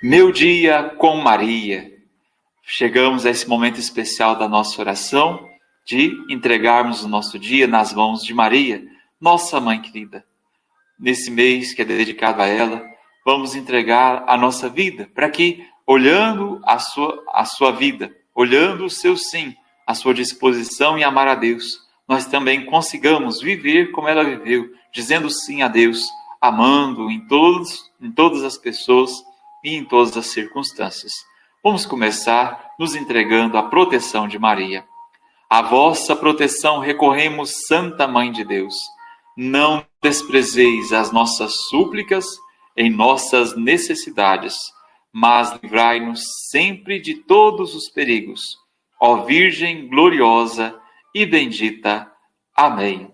Meu dia com Maria. Chegamos a esse momento especial da nossa oração de entregarmos o nosso dia nas mãos de Maria, nossa mãe querida. Nesse mês que é dedicado a ela, vamos entregar a nossa vida para que, olhando a sua, a sua vida, olhando o seu sim, a sua disposição em amar a Deus, nós também consigamos viver como ela viveu, dizendo sim a Deus, amando em todos, em todas as pessoas e em todas as circunstâncias. Vamos começar nos entregando à proteção de Maria. A vossa proteção recorremos, Santa Mãe de Deus. Não desprezeis as nossas súplicas em nossas necessidades, mas livrai-nos sempre de todos os perigos. Ó Virgem gloriosa e bendita. Amém.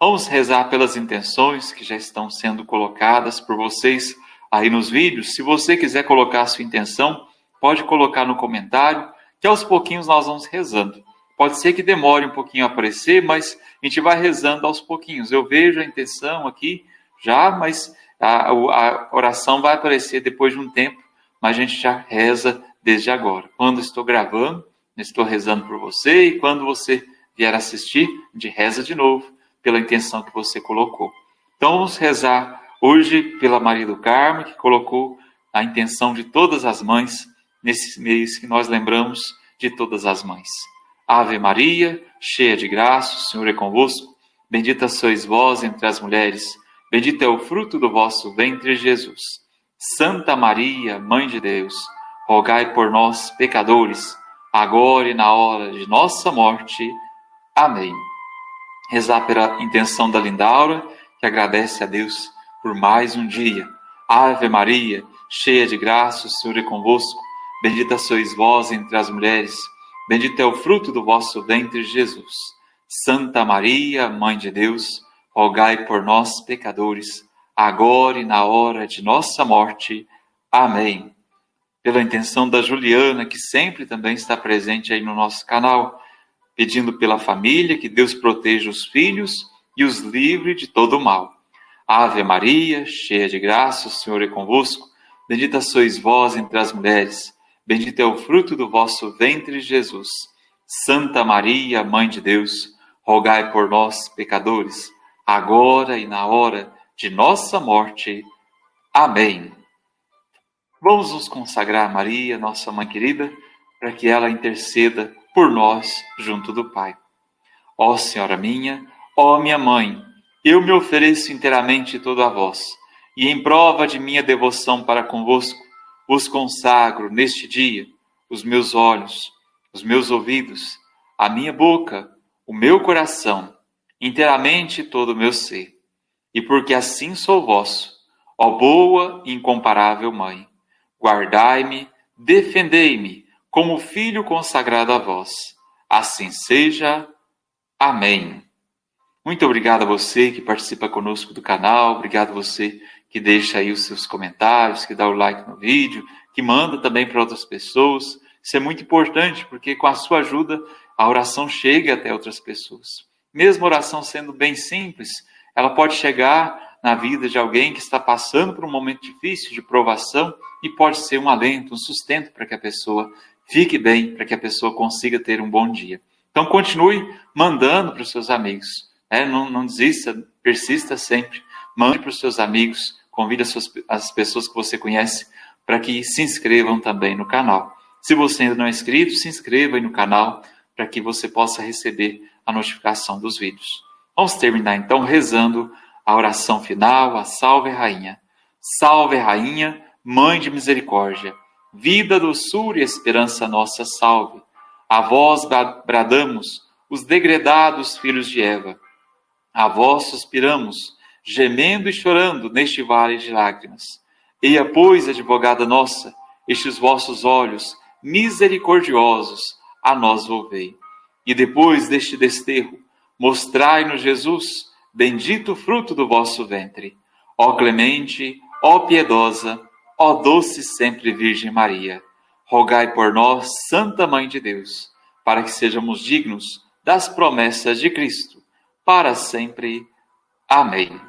Vamos rezar pelas intenções que já estão sendo colocadas por vocês aí nos vídeos. Se você quiser colocar a sua intenção, pode colocar no comentário, que aos pouquinhos nós vamos rezando. Pode ser que demore um pouquinho a aparecer, mas a gente vai rezando aos pouquinhos. Eu vejo a intenção aqui já, mas a, a oração vai aparecer depois de um tempo, mas a gente já reza desde agora. Quando estou gravando, estou rezando por você, e quando você vier assistir, a gente reza de novo pela intenção que você colocou. Então vamos rezar Hoje, pela Maria do Carmo, que colocou a intenção de todas as mães nesse mês que nós lembramos de todas as mães. Ave Maria, cheia de graça, o Senhor é convosco. Bendita sois vós entre as mulheres, bendito é o fruto do vosso ventre, Jesus. Santa Maria, Mãe de Deus, rogai por nós, pecadores, agora e na hora de nossa morte. Amém. Rezar pela intenção da Lindaura, que agradece a Deus por mais um dia. Ave Maria, cheia de graça, o Senhor é convosco. Bendita sois vós entre as mulheres, bendito é o fruto do vosso ventre, Jesus. Santa Maria, Mãe de Deus, rogai por nós, pecadores, agora e na hora de nossa morte. Amém. Pela intenção da Juliana, que sempre também está presente aí no nosso canal, pedindo pela família que Deus proteja os filhos e os livre de todo o mal. Ave Maria, cheia de graça, o Senhor é convosco. Bendita sois vós entre as mulheres, bendito é o fruto do vosso ventre, Jesus. Santa Maria, Mãe de Deus, rogai por nós, pecadores, agora e na hora de nossa morte. Amém. Vamos nos consagrar a Maria, nossa mãe querida, para que ela interceda por nós junto do Pai. Ó Senhora minha, ó minha mãe, eu me ofereço inteiramente todo a vós, e em prova de minha devoção para convosco, vos consagro neste dia os meus olhos, os meus ouvidos, a minha boca, o meu coração, inteiramente todo o meu ser. E porque assim sou vosso, ó boa e incomparável Mãe, guardai-me, defendei-me como filho consagrado a vós. Assim seja. Amém. Muito obrigado a você que participa conosco do canal, obrigado a você que deixa aí os seus comentários, que dá o like no vídeo, que manda também para outras pessoas. Isso é muito importante, porque com a sua ajuda a oração chega até outras pessoas. Mesmo a oração sendo bem simples, ela pode chegar na vida de alguém que está passando por um momento difícil de provação e pode ser um alento, um sustento para que a pessoa fique bem, para que a pessoa consiga ter um bom dia. Então continue mandando para os seus amigos. É, não, não desista, persista sempre. Mande para os seus amigos, convide as, suas, as pessoas que você conhece para que se inscrevam também no canal. Se você ainda não é inscrito, se inscreva aí no canal para que você possa receber a notificação dos vídeos. Vamos terminar então rezando a oração final, a Salve Rainha. Salve Rainha, Mãe de Misericórdia, vida, doçura e esperança nossa, salve. A vós bradamos, os degredados filhos de Eva. A vós suspiramos, gemendo e chorando neste vale de lágrimas. Eia, pois, advogada nossa, estes vossos olhos misericordiosos a nós volvei. E depois deste desterro, mostrai-nos Jesus, bendito fruto do vosso ventre. Ó clemente, ó piedosa, ó doce sempre Virgem Maria, rogai por nós, Santa Mãe de Deus, para que sejamos dignos das promessas de Cristo para sempre. Amém.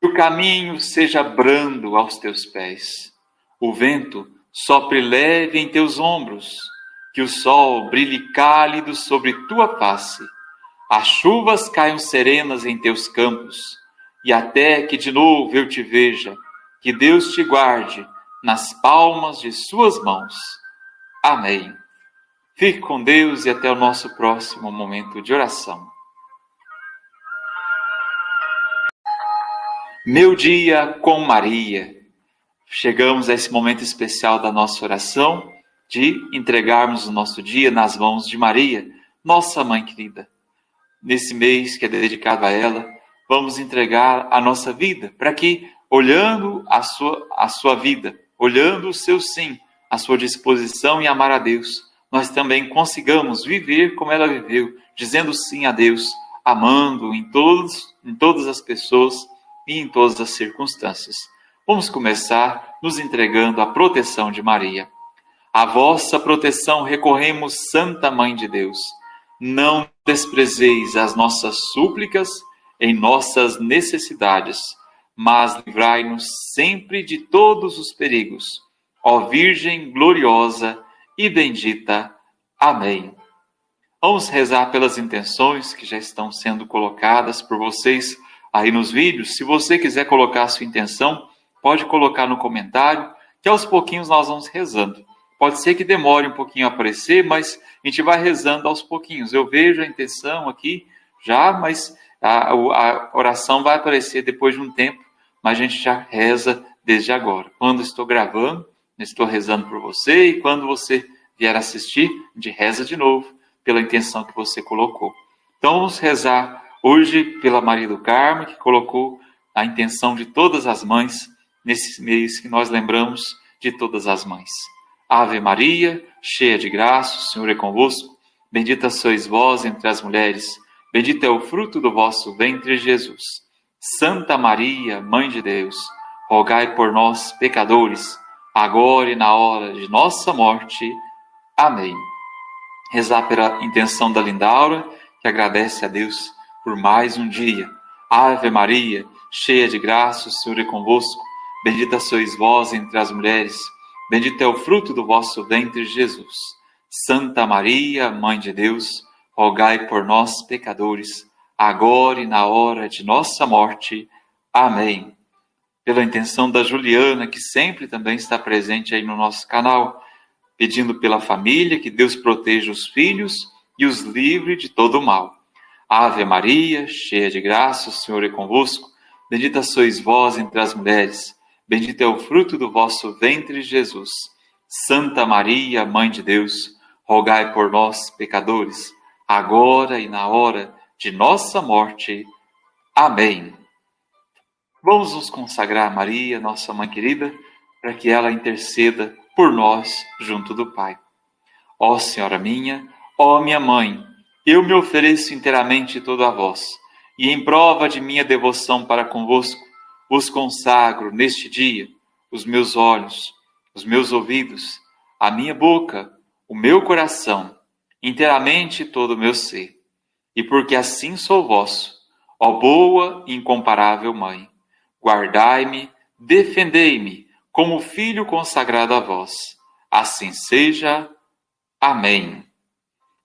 Que o caminho seja brando aos teus pés, o vento sopre leve em teus ombros, que o sol brilhe cálido sobre tua face, as chuvas caiam serenas em teus campos, e até que de novo eu te veja, que Deus te guarde nas palmas de suas mãos. Amém. Fique com Deus e até o nosso próximo momento de oração. Meu dia com Maria. Chegamos a esse momento especial da nossa oração de entregarmos o nosso dia nas mãos de Maria, nossa mãe querida. Nesse mês que é dedicado a ela, vamos entregar a nossa vida para que, olhando a sua, a sua vida, olhando o seu sim, a sua disposição em amar a Deus, nós também consigamos viver como ela viveu, dizendo sim a Deus, amando em, todos, em todas as pessoas e em todas as circunstâncias. Vamos começar nos entregando à proteção de Maria. A vossa proteção recorremos, Santa Mãe de Deus. Não desprezeis as nossas súplicas em nossas necessidades, mas livrai-nos sempre de todos os perigos. Ó Virgem gloriosa e bendita. Amém. Vamos rezar pelas intenções que já estão sendo colocadas por vocês aí nos vídeos. Se você quiser colocar a sua intenção, pode colocar no comentário, que aos pouquinhos nós vamos rezando. Pode ser que demore um pouquinho a aparecer, mas a gente vai rezando aos pouquinhos. Eu vejo a intenção aqui já, mas a, a oração vai aparecer depois de um tempo, mas a gente já reza desde agora. Quando estou gravando, estou rezando por você, e quando você vier assistir, a gente reza de novo pela intenção que você colocou. Então vamos rezar Hoje, pela Maria do Carmo, que colocou a intenção de todas as mães nesse mês que nós lembramos de todas as mães. Ave Maria, cheia de graça, o Senhor é convosco. Bendita sois vós entre as mulheres, bendito é o fruto do vosso ventre, Jesus. Santa Maria, Mãe de Deus, rogai por nós, pecadores, agora e na hora de nossa morte. Amém. Rezar pela intenção da Lindaura, que agradece a Deus por mais um dia. Ave Maria, cheia de graça, o Senhor é convosco. Bendita sois vós entre as mulheres, bendito é o fruto do vosso ventre, Jesus. Santa Maria, Mãe de Deus, rogai por nós, pecadores, agora e na hora de nossa morte. Amém. Pela intenção da Juliana, que sempre também está presente aí no nosso canal, pedindo pela família que Deus proteja os filhos e os livre de todo o mal. Ave Maria, cheia de graça, o Senhor é convosco. Bendita sois vós entre as mulheres, bendito é o fruto do vosso ventre, Jesus. Santa Maria, Mãe de Deus, rogai por nós, pecadores, agora e na hora de nossa morte. Amém. Vamos nos consagrar a Maria, nossa mãe querida, para que ela interceda por nós junto do Pai. Ó Senhora minha, ó minha mãe, eu me ofereço inteiramente todo a vós, e em prova de minha devoção para convosco, vos consagro neste dia os meus olhos, os meus ouvidos, a minha boca, o meu coração, inteiramente todo o meu ser. E porque assim sou vosso, ó boa e incomparável Mãe, guardai-me, defendei-me como filho consagrado a vós. Assim seja. Amém.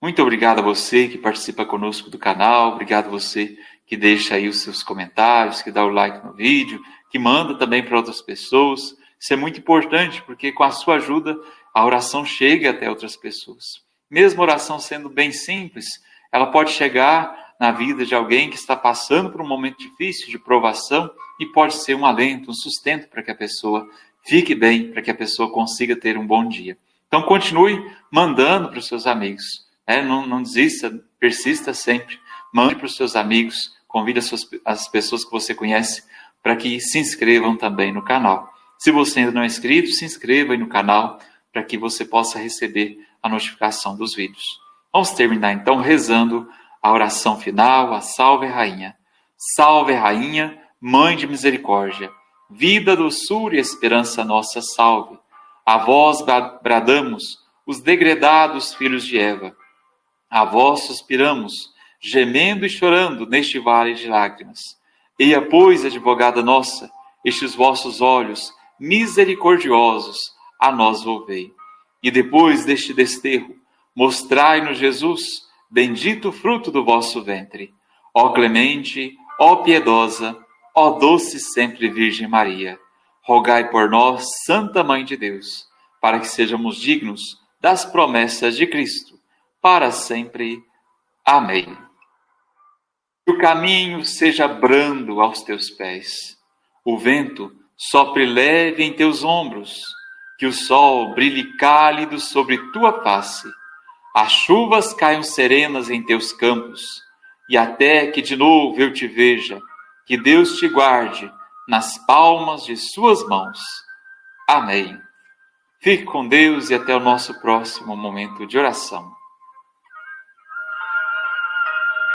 Muito obrigado a você que participa conosco do canal, obrigado a você que deixa aí os seus comentários, que dá o like no vídeo, que manda também para outras pessoas. Isso é muito importante, porque com a sua ajuda a oração chega até outras pessoas. Mesmo a oração sendo bem simples, ela pode chegar na vida de alguém que está passando por um momento difícil de provação e pode ser um alento, um sustento para que a pessoa fique bem, para que a pessoa consiga ter um bom dia. Então continue mandando para os seus amigos. É, não, não desista, persista sempre. Mande para os seus amigos, convide as, suas, as pessoas que você conhece para que se inscrevam também no canal. Se você ainda não é inscrito, se inscreva aí no canal para que você possa receber a notificação dos vídeos. Vamos terminar então rezando a oração final, a Salve Rainha. Salve Rainha, Mãe de Misericórdia, vida, doçura e esperança nossa, salve. A vós bradamos, os degredados filhos de Eva. A vós suspiramos, gemendo e chorando neste vale de lágrimas. Eia, pois, advogada nossa, estes vossos olhos misericordiosos, a nós volvei. E depois deste desterro, mostrai-nos Jesus, bendito fruto do vosso ventre. Ó clemente, ó piedosa, ó doce sempre Virgem Maria, rogai por nós, Santa Mãe de Deus, para que sejamos dignos das promessas de Cristo, para sempre. Amém. Que o caminho seja brando aos teus pés, o vento sopre leve em teus ombros, que o sol brilhe cálido sobre tua face, as chuvas caiam serenas em teus campos, e até que de novo eu te veja, que Deus te guarde nas palmas de suas mãos. Amém. Fique com Deus e até o nosso próximo momento de oração.